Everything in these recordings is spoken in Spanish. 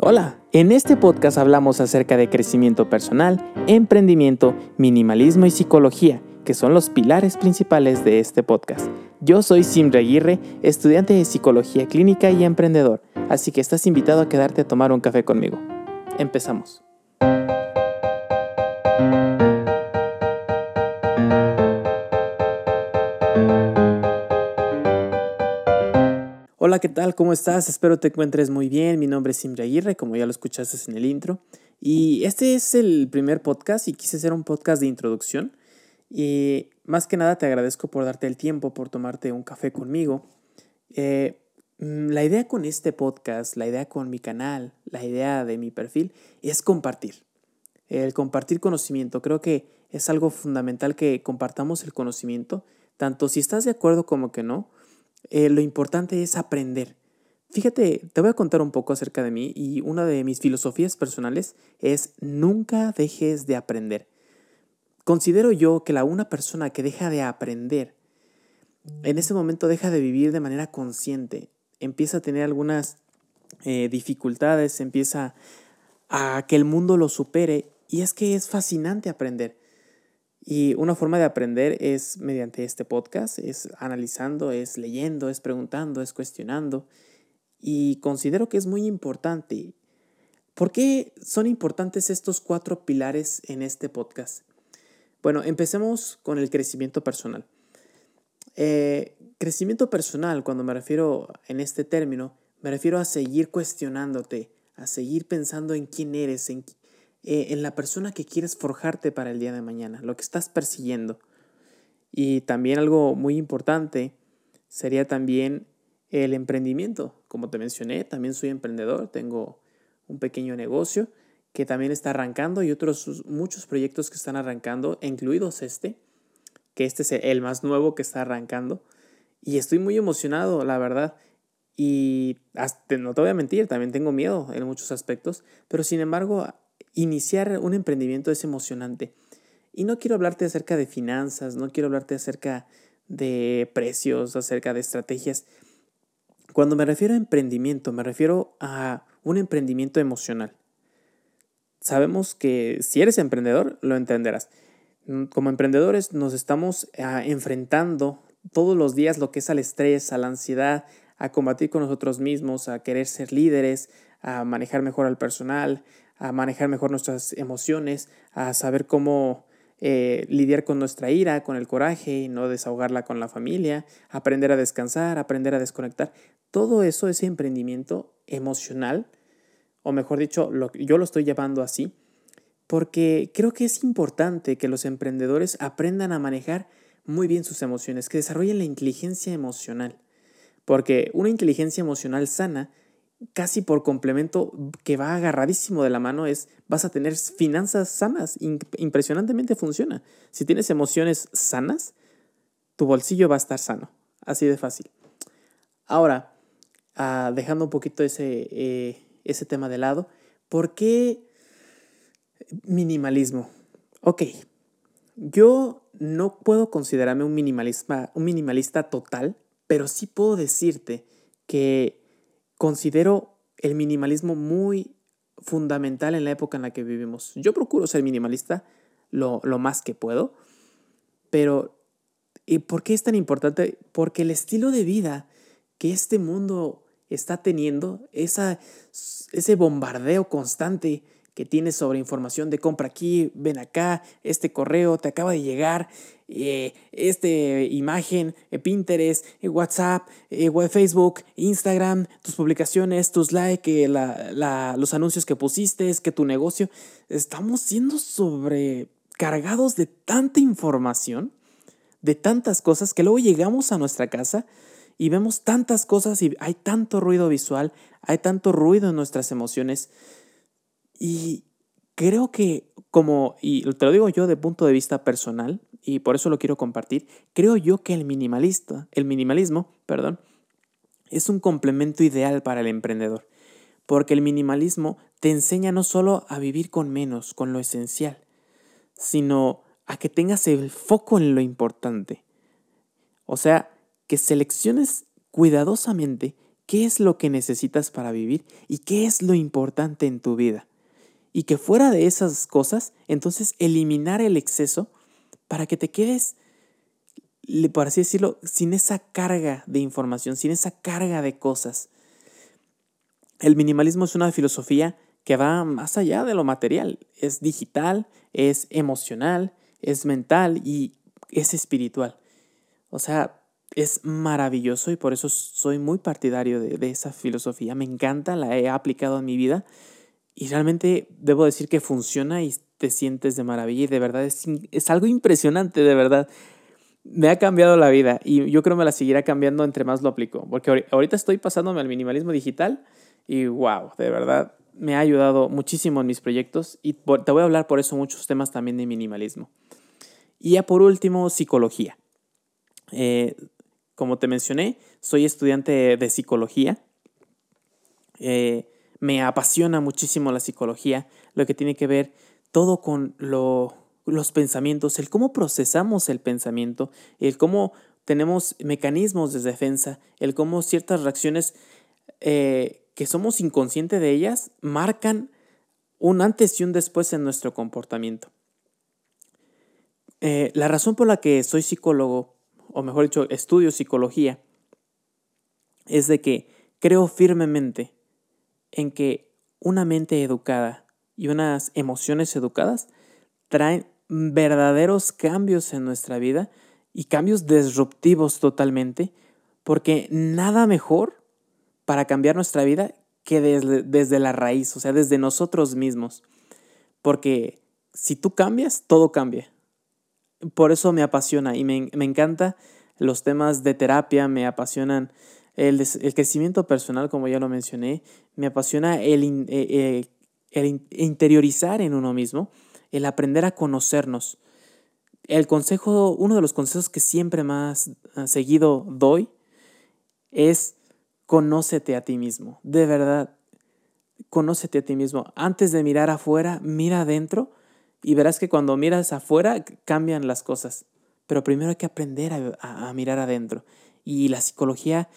Hola, en este podcast hablamos acerca de crecimiento personal, emprendimiento, minimalismo y psicología, que son los pilares principales de este podcast. Yo soy Simre Aguirre, estudiante de psicología clínica y emprendedor, así que estás invitado a quedarte a tomar un café conmigo. Empezamos. Hola, ¿qué tal? ¿Cómo estás? Espero te encuentres muy bien. Mi nombre es Simre Aguirre, como ya lo escuchaste en el intro. Y este es el primer podcast y quise hacer un podcast de introducción. Y más que nada te agradezco por darte el tiempo, por tomarte un café conmigo. Eh, mm, la idea con este podcast, la idea con mi canal, la idea de mi perfil es compartir. El compartir conocimiento. Creo que es algo fundamental que compartamos el conocimiento, tanto si estás de acuerdo como que no eh, lo importante es aprender. Fíjate, te voy a contar un poco acerca de mí y una de mis filosofías personales es nunca dejes de aprender. Considero yo que la una persona que deja de aprender, en ese momento deja de vivir de manera consciente, empieza a tener algunas eh, dificultades, empieza a que el mundo lo supere y es que es fascinante aprender. Y una forma de aprender es mediante este podcast, es analizando, es leyendo, es preguntando, es cuestionando. Y considero que es muy importante. ¿Por qué son importantes estos cuatro pilares en este podcast? Bueno, empecemos con el crecimiento personal. Eh, crecimiento personal, cuando me refiero en este término, me refiero a seguir cuestionándote, a seguir pensando en quién eres, en, eh, en la persona que quieres forjarte para el día de mañana, lo que estás persiguiendo. Y también algo muy importante sería también el emprendimiento. Como te mencioné, también soy emprendedor, tengo un pequeño negocio que también está arrancando y otros muchos proyectos que están arrancando, incluidos este, que este es el más nuevo que está arrancando. Y estoy muy emocionado, la verdad. Y no te voy a mentir, también tengo miedo en muchos aspectos, pero sin embargo iniciar un emprendimiento es emocionante. Y no quiero hablarte acerca de finanzas, no quiero hablarte acerca de precios, acerca de estrategias. Cuando me refiero a emprendimiento, me refiero a un emprendimiento emocional. Sabemos que si eres emprendedor, lo entenderás. Como emprendedores nos estamos ah, enfrentando todos los días lo que es al estrés, a la ansiedad, a combatir con nosotros mismos, a querer ser líderes, a manejar mejor al personal, a manejar mejor nuestras emociones, a saber cómo eh, lidiar con nuestra ira, con el coraje y no desahogarla con la familia, aprender a descansar, aprender a desconectar. Todo eso, ese emprendimiento emocional, o mejor dicho, yo lo estoy llamando así, porque creo que es importante que los emprendedores aprendan a manejar muy bien sus emociones, que desarrollen la inteligencia emocional, porque una inteligencia emocional sana casi por complemento que va agarradísimo de la mano es vas a tener finanzas sanas. Impresionantemente funciona. Si tienes emociones sanas, tu bolsillo va a estar sano. Así de fácil. Ahora, ah, dejando un poquito ese, eh, ese tema de lado, ¿por qué minimalismo? Ok, yo no puedo considerarme un, minimalista, un minimalista total, pero sí puedo decirte que considero el minimalismo muy fundamental en la época en la que vivimos. Yo procuro ser minimalista lo, más que puedo, pero ¿y ¿por qué es tan importante? Porque el estilo de vida que este mundo está teniendo, esa, ese bombardeo constante que tienes sobre información de compra aquí, ven acá, este correo te acaba de llegar, eh, esta imagen, eh, Pinterest, eh, WhatsApp, Facebook, Instagram, tus publicaciones, tus likes, los anuncios que pusiste, que tu negocio. Estamos siendo sobrecargados de tanta información, de tantas cosas, que luego llegamos a nuestra casa y vemos tantas cosas y hay tanto ruido visual, hay tanto ruido en nuestras emociones y creo que como, y te lo digo yo de punto de vista personal, y por eso lo quiero compartir, creo yo que el minimalista, el minimalismo, perdón, es un complemento ideal para el emprendedor, porque el minimalismo te enseña no solo a vivir con menos, con lo esencial, sino a que tengas el foco en lo importante. O sea, que selecciones cuidadosamente qué es lo que necesitas para vivir y qué es lo importante en tu vida. Y que fuera de esas cosas, entonces eliminar el exceso para que te quedes, por así decirlo, sin esa carga de información, sin esa carga de cosas. El minimalismo es una filosofía que va más allá de lo material. Es digital, es emocional, es mental y es espiritual. O sea, es maravilloso y por eso soy muy partidario de, esa filosofía. Me encanta, la he aplicado en mi vida y realmente debo decir que funciona y te sientes de maravilla y de verdad es, es algo impresionante, de verdad. Me ha cambiado la vida y yo creo me la seguirá cambiando entre más lo aplico, porque ahorita estoy pasándome al minimalismo digital y wow, de verdad me ha ayudado muchísimo en mis proyectos y te voy a hablar por eso muchos temas también de minimalismo. Y ya por último, psicología. Eh, como te mencioné, soy estudiante de psicología. Eh, me apasiona muchísimo la psicología, lo que tiene que ver todo con los pensamientos, el cómo procesamos el pensamiento, el cómo tenemos mecanismos de defensa, el cómo ciertas reacciones eh, que somos inconscientes de ellas marcan un antes y un después en nuestro comportamiento. Eh, la razón por la que soy psicólogo, o mejor dicho, estudio psicología, es de que creo firmemente en que una mente educada y unas emociones educadas traen verdaderos cambios en nuestra vida y cambios disruptivos totalmente, porque nada mejor para cambiar nuestra vida que desde, desde la raíz, o sea, desde nosotros mismos. Porque si tú cambias, todo cambia. Por eso me apasiona y me, me encanta los temas de terapia, me apasionan el, el, crecimiento personal, como ya lo mencioné, me apasiona el, eh, eh, el interiorizar en uno mismo, el aprender a conocernos. El consejo, uno de los consejos que siempre más ah, seguido doy es conócete a ti mismo, de verdad, conócete a ti mismo. Antes de mirar afuera, mira adentro y verás que cuando miras afuera cambian las cosas. Pero primero hay que aprender a, mirar adentro. Y la psicología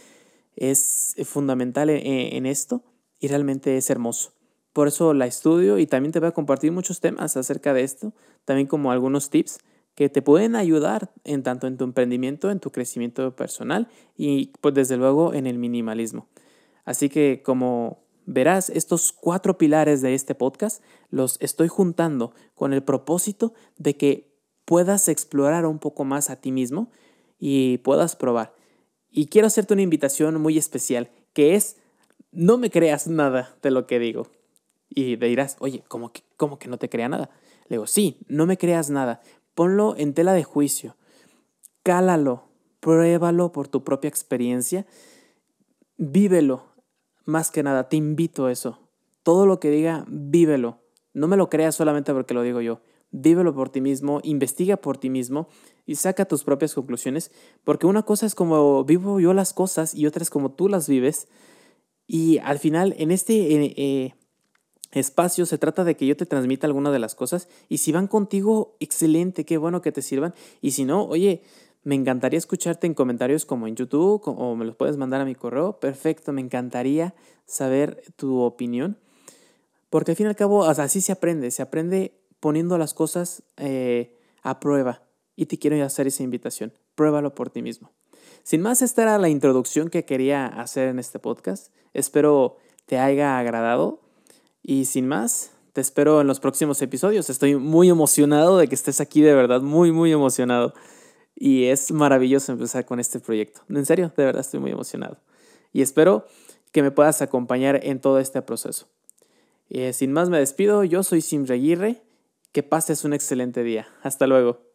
es fundamental en, en esto y realmente es hermoso. Por eso la estudio y también te voy a compartir muchos temas acerca de esto, también como algunos tips que te pueden ayudar en tanto en tu emprendimiento, en tu crecimiento personal y pues desde luego en el minimalismo. Así que como verás, estos cuatro pilares de este podcast los estoy juntando con el propósito de que puedas explorar un poco más a ti mismo y puedas probar. Y quiero hacerte una invitación muy especial, que es, no me creas nada de lo que digo. Y te dirás, oye, ¿cómo que, cómo que no te crea nada? Le digo, sí, no me creas nada, Ponlo en tela de juicio. Cálalo. Pruébalo por tu propia experiencia. Vívelo. Más que nada, te invito a eso. Todo lo que diga, vívelo. No me lo creas solamente porque lo digo yo. Vívelo por ti mismo, investiga por ti mismo y saca tus propias conclusiones, porque una cosa es como vivo yo las cosas y otra es como tú las vives. Y al final, en este, eh, espacio, se trata de que yo te transmita alguna de las cosas y si van contigo, excelente, qué bueno que te sirvan. Y si no, oye, me encantaría escucharte en comentarios como en YouTube o me los puedes mandar a mi correo. Perfecto, me encantaría saber tu opinión. Porque al fin y al cabo, así se aprende, se aprende poniendo las cosas eh, a prueba. Y te quiero hacer esa invitación. Pruébalo por ti mismo. Sin más, esta era la introducción que quería hacer en este podcast. Espero te haya agradado. Y sin más, te espero en los próximos episodios. Estoy muy emocionado de que estés aquí, de verdad, muy, muy emocionado. Y es maravilloso empezar con este proyecto. En serio, de verdad estoy muy emocionado. Y espero que me puedas acompañar en todo este proceso. Eh, sin más me despido, yo soy Simra Aguirre. Que pases un excelente día. Hasta luego.